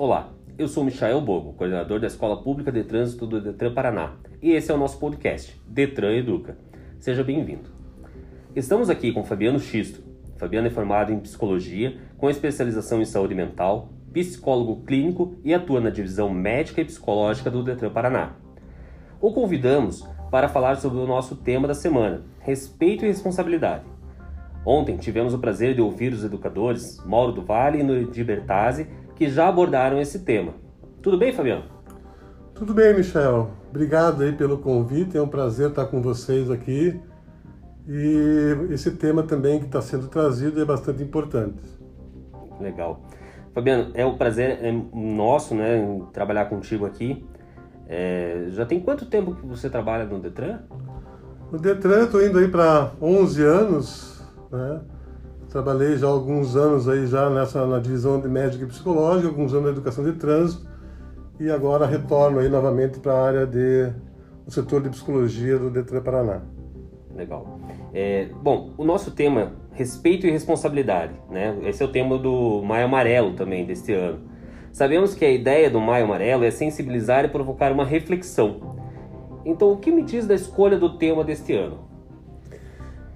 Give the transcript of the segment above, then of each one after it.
Olá, eu sou Michael Bogo, coordenador da Escola Pública de Trânsito do Detran Paraná, e esse é o nosso podcast, Detran Educa. Seja bem-vindo. Estamos aqui com Fabiano Xisto. Fabiano é formado em psicologia, com especialização em saúde mental, psicólogo clínico e atua na divisão médica e psicológica do Detran Paraná. O convidamos para falar sobre o nosso tema da semana, respeito e responsabilidade. Ontem tivemos o prazer de ouvir os educadores Mauro do Vale e Nuri Bertazzi, que já abordaram esse tema. Tudo bem, Fabiano? Tudo bem, Michel. Obrigado aí pelo convite. É um prazer estar com vocês aqui. E esse tema também que está sendo trazido é bastante importante. Legal. Fabiano, é um prazer é nosso, né, trabalhar contigo aqui. É, já tem quanto tempo que você trabalha no Detran? No Detran, estou indo aí para 11 anos, né? Trabalhei já alguns anos aí já nessa na divisão de médica e psicológica, alguns anos na educação de trânsito e agora retorno aí novamente para a área de o setor de psicologia do Detran Paraná. Legal. É, bom, o nosso tema respeito e responsabilidade, né? Esse é o tema do Maio Amarelo também deste ano. Sabemos que a ideia do Maio Amarelo é sensibilizar e provocar uma reflexão. Então, o que me diz da escolha do tema deste ano?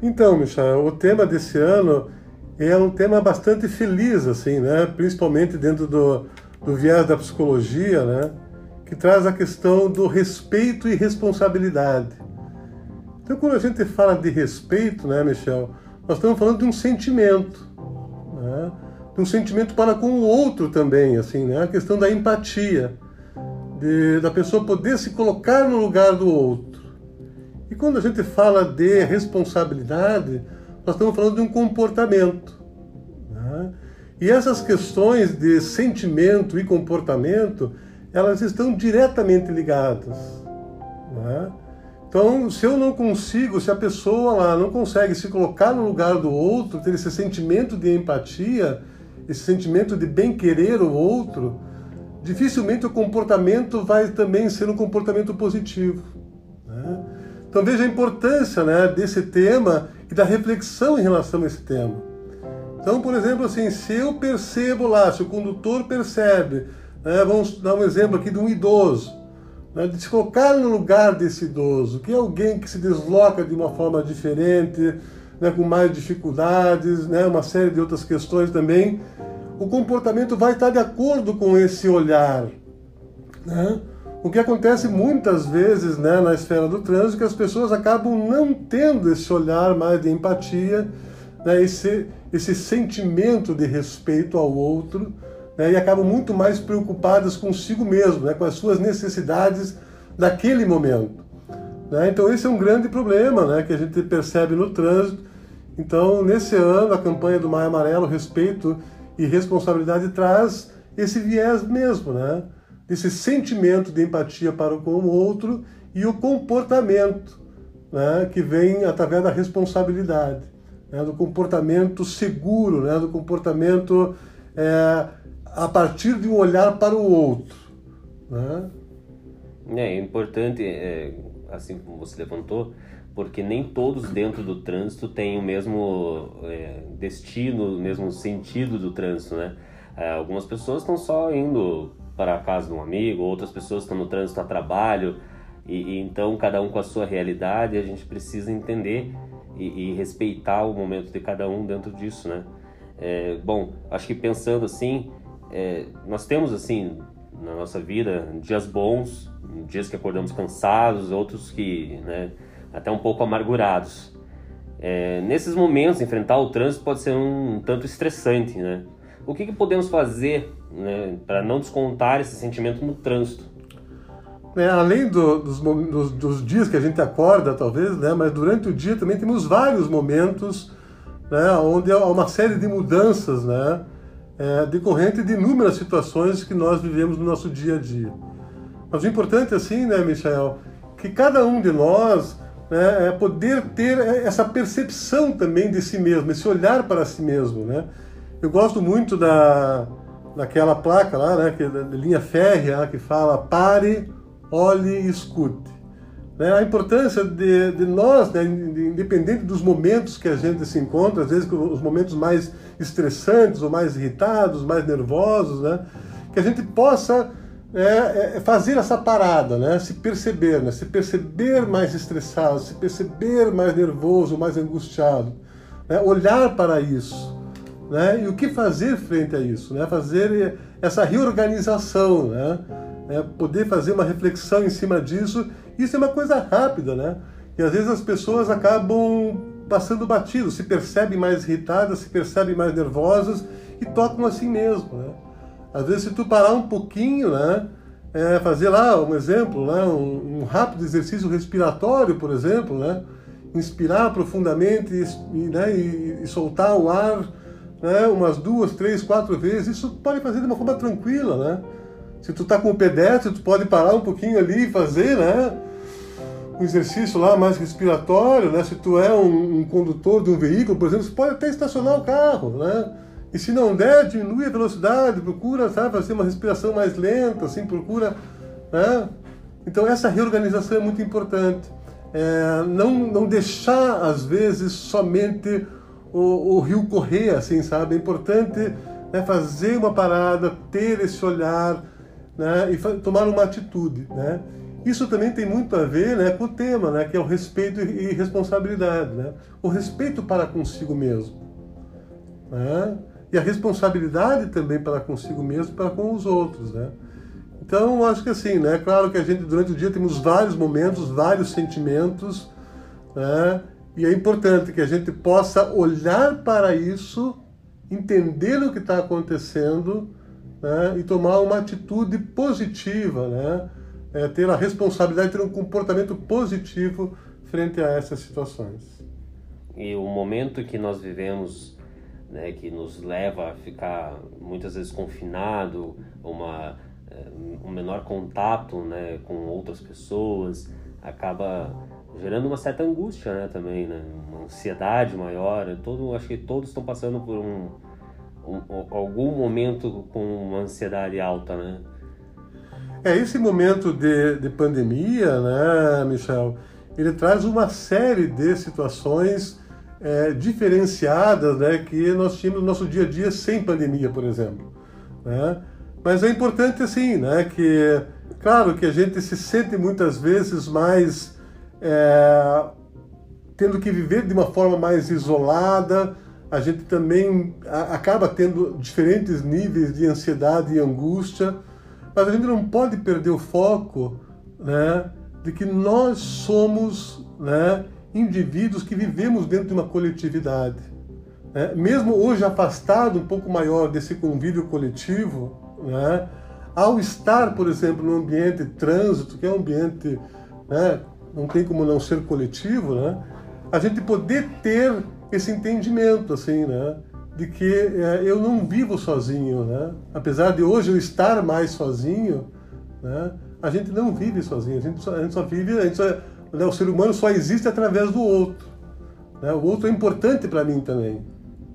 Então, Michel, o tema desse ano é um tema bastante feliz, assim, né? Principalmente dentro do, do viés da psicologia, né? Que traz a questão do respeito e responsabilidade. Então, quando a gente fala de respeito, né, Michel, nós estamos falando de um sentimento, né? De um sentimento para com o outro também, assim, né? A questão da empatia, de, da pessoa poder se colocar no lugar do outro. E quando a gente fala de responsabilidade, nós estamos falando de um comportamento. Né? E essas questões de sentimento e comportamento, elas estão diretamente ligadas. Né? Então, se eu não consigo, se a pessoa lá não consegue se colocar no lugar do outro, ter esse sentimento de empatia, esse sentimento de bem querer o outro, dificilmente o comportamento vai também ser um comportamento positivo. Né? Então veja a importância né, desse tema e da reflexão em relação a esse tema. Então, por exemplo, assim, se eu percebo lá, se o condutor percebe, né, vamos dar um exemplo aqui de um idoso, né, de se colocar no lugar desse idoso, que é alguém que se desloca de uma forma diferente, né, com mais dificuldades, né, uma série de outras questões também, o comportamento vai estar de acordo com esse olhar. Né? O que acontece muitas vezes né, na esfera do trânsito é que as pessoas acabam não tendo esse olhar mais de empatia, né, esse, esse sentimento de respeito ao outro, né, e acabam muito mais preocupadas consigo mesmo, né, com as suas necessidades daquele momento. Né? Então esse é um grande problema né, que a gente percebe no trânsito. Então, nesse ano, a campanha do Maio Amarelo, Respeito e Responsabilidade, traz esse viés mesmo, né? Esse sentimento de empatia para com o outro e o comportamento né, que vem através da responsabilidade, né, do comportamento seguro, né, do comportamento é, a partir de um olhar para o outro. Né? É, é importante, é, assim como você levantou, porque nem todos dentro do trânsito têm o mesmo é, destino, o mesmo sentido do trânsito, né? É, algumas pessoas estão só indo para a casa de um amigo, outras pessoas estão no trânsito a trabalho, e, e então cada um com a sua realidade, a gente precisa entender e, e respeitar o momento de cada um dentro disso, né? É, bom, acho que pensando assim, é, nós temos assim na nossa vida dias bons, dias que acordamos cansados, outros que, né, até um pouco amargurados. É, nesses momentos, enfrentar o trânsito pode ser um, um tanto estressante, né? O que, que podemos fazer né, para não descontar esse sentimento no trânsito? É, além do, dos, dos, dos, dias que a gente acorda, talvez, né, mas durante o dia também temos vários momentos né, onde há uma série de mudanças né, é, decorrente de inúmeras situações que nós vivemos no nosso dia a dia. Mas o importante, assim, né, Michael, que cada um de nós né, é poder ter essa percepção também de si mesmo, esse olhar para si mesmo, né? Eu gosto muito da, daquela placa lá, né, que, da linha férrea, que fala pare, olhe e escute. Né, a importância de, de nós, né, independente dos momentos que a gente se encontra, às vezes os momentos mais estressantes ou mais irritados, mais nervosos, né, que a gente possa é, é, fazer essa parada, né? se perceber, né? se perceber mais estressado, se perceber mais nervoso, mais angustiado, né? olhar para isso. Né? E o que fazer frente a isso? Né? Fazer essa reorganização, né? É, poder fazer uma reflexão em cima disso. Isso é uma coisa rápida, né? E às vezes as pessoas acabam passando batido, se percebem mais irritadas, se percebem mais nervosas e tocam assim mesmo, né? Às vezes, se tu parar um pouquinho, né? É, fazer lá um exemplo, né? Um, um, rápido exercício respiratório, por exemplo, né? Inspirar profundamente e, né? e, e soltar o ar né? umas duas, três, quatro vezes. Isso pode fazer de uma forma tranquila, né? Se tu tá com o pedestre, tu pode parar um pouquinho ali e fazer, né? Um exercício lá mais respiratório, né? Se tu é um, um condutor de um veículo, por exemplo, você pode até estacionar o carro, né? E se não der, diminui a velocidade, procura, sabe, fazer uma respiração mais lenta, assim, procura, né? Então essa reorganização é muito importante. É, não, não deixar, às vezes, somente o, o rio correr, assim, sabe? É importante né, fazer uma parada, ter esse olhar né, e tomar uma atitude, né? Isso também tem muito a ver né, com o tema, né, que é o respeito e responsabilidade. Né? O respeito para consigo mesmo. Né? e a responsabilidade também para consigo mesmo, para com os outros, né? Então, acho que assim, né? Claro que a gente durante o dia temos vários momentos, vários sentimentos, né? E é importante que a gente possa olhar para isso, entender o que está acontecendo, né? E tomar uma atitude positiva, né? É, ter a responsabilidade, ter um comportamento positivo frente a essas situações. E o momento que nós vivemos né, que nos leva a ficar muitas vezes confinado, uma, eh, um menor contato né, com outras pessoas, acaba gerando uma certa angústia né, também, né, uma ansiedade maior. Todo, acho que todos estão passando por um, um, algum momento com uma ansiedade alta, né? É, esse momento de, de pandemia, né, Michel, ele traz uma série de situações é, diferenciadas né, que nós tínhamos no nosso dia a dia sem pandemia, por exemplo. Né? Mas é importante assim, né, que claro que a gente se sente muitas vezes mais é, tendo que viver de uma forma mais isolada, a gente também acaba tendo diferentes níveis de ansiedade e angústia, mas a gente não pode perder o foco né, de que nós somos né, indivíduos que vivemos dentro de uma coletividade. Né? Mesmo hoje afastado um pouco maior desse convívio coletivo, né? ao estar, por exemplo, no ambiente trânsito, que é um ambiente, né? Não tem como não ser coletivo, né? a gente poder ter esse entendimento, assim, né? de que é, eu não vivo sozinho, né? apesar de hoje eu estar mais sozinho, né? a gente não vive sozinho, a gente só, a gente só vive, gente só, né? O ser humano só existe através do outro. Né? O outro é importante para mim também.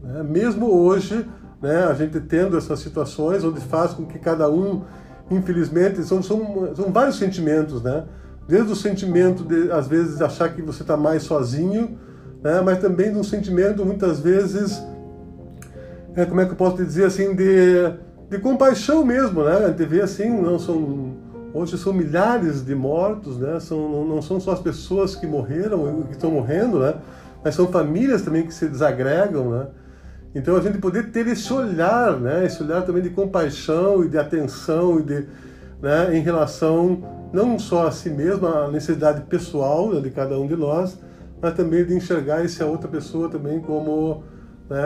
Né? Mesmo hoje, né, a gente tendo essas situações onde faz com que cada um, infelizmente, são, são, são vários sentimentos, né? Desde o sentimento de, às vezes, achar que você está mais sozinho, né? mas também de um sentimento, muitas vezes, é, como é que eu posso dizer assim, de, de compaixão mesmo, né? A gente vê assim, não são Hoje são milhares de mortos, né? São, não são só as pessoas que morreram, que estão morrendo, né? Mas são famílias também que se desagregam, né? Então a gente poder ter esse olhar, né? Esse olhar também de compaixão e de atenção e de, né? Em relação não só a si mesmo, a necessidade pessoal de cada um de nós, mas também de enxergar essa outra pessoa também como né?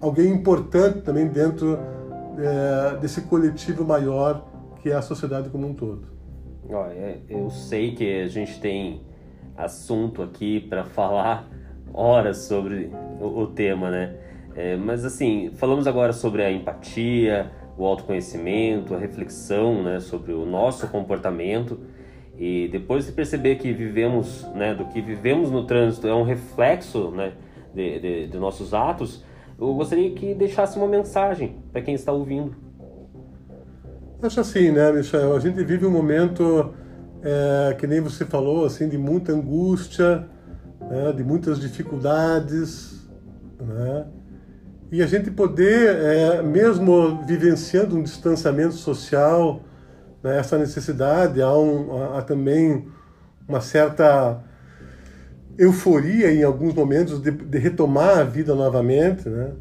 alguém importante também dentro é, desse coletivo maior que é a sociedade como um todo. Olha, eu sei que a gente tem assunto aqui para falar horas sobre o, o tema, né? É, mas assim, falamos agora sobre a empatia, o autoconhecimento, a reflexão, né, sobre o nosso comportamento e depois de perceber que vivemos, né, do que vivemos no trânsito é um reflexo, né, de, de, de nossos atos, eu gostaria que deixasse uma mensagem para quem está ouvindo. Acho assim, né, Michel? A gente vive um momento, é, que nem você falou, assim, de muita angústia, né, de muitas dificuldades, né? E a gente poder, é, mesmo vivenciando um distanciamento social, né, essa necessidade, há, um, há também uma certa euforia em alguns momentos de, de, retomar a vida novamente, né?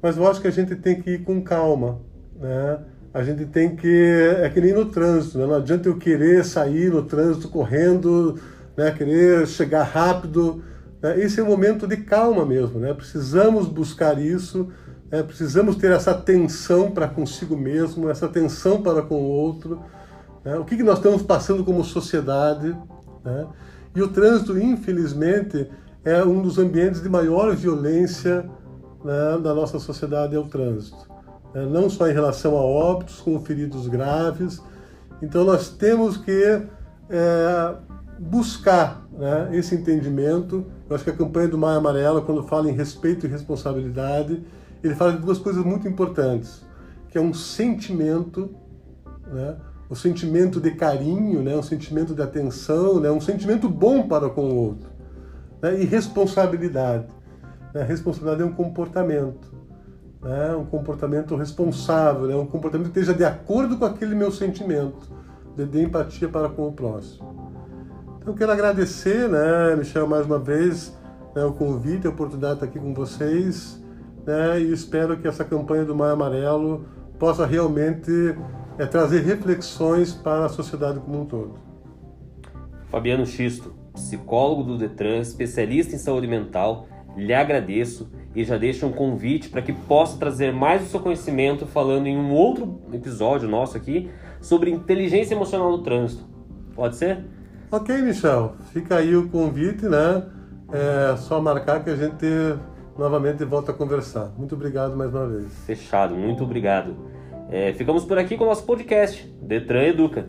Mas eu acho que a gente tem que ir com calma, né? A gente tem que é que nem no trânsito, né? não adianta eu querer sair no trânsito correndo, né? Querer chegar rápido. Né? Esse é o momento de calma mesmo, né? Precisamos buscar isso, né? precisamos ter essa atenção para consigo mesmo, essa atenção para com o outro. Né? O que, que nós estamos passando como sociedade? Né? E o trânsito, infelizmente, é um dos ambientes de maior violência né, da nossa sociedade, é o trânsito. É, não só em relação a óbitos, como feridos graves. Então nós temos que é, buscar né, esse entendimento. Eu acho que a campanha do Maio Amarelo, quando fala em respeito e responsabilidade, ele fala de duas coisas muito importantes, que é um sentimento, né, o sentimento de carinho, né, um sentimento de atenção, né, um sentimento bom para com o outro. Né, e responsabilidade. Né, responsabilidade é um comportamento. Né, um comportamento responsável, né, um comportamento que esteja de acordo com aquele meu sentimento de, de empatia para com o próximo. Então, quero agradecer, né, Michel, mais uma vez, né, o convite, a oportunidade de estar aqui com vocês. Né, e espero que essa campanha do Maio Amarelo possa realmente é trazer reflexões para a sociedade como um todo. Fabiano Xisto, psicólogo do Detran, especialista em saúde mental, lhe agradeço e já deixo um convite para que possa trazer mais o seu conhecimento falando em um outro episódio nosso aqui sobre inteligência emocional no trânsito. Pode ser? Ok, Michel. Fica aí o convite, né? É só marcar que a gente novamente volta a conversar. Muito obrigado mais uma vez. Fechado, muito obrigado. É, ficamos por aqui com o nosso podcast, Detran Educa.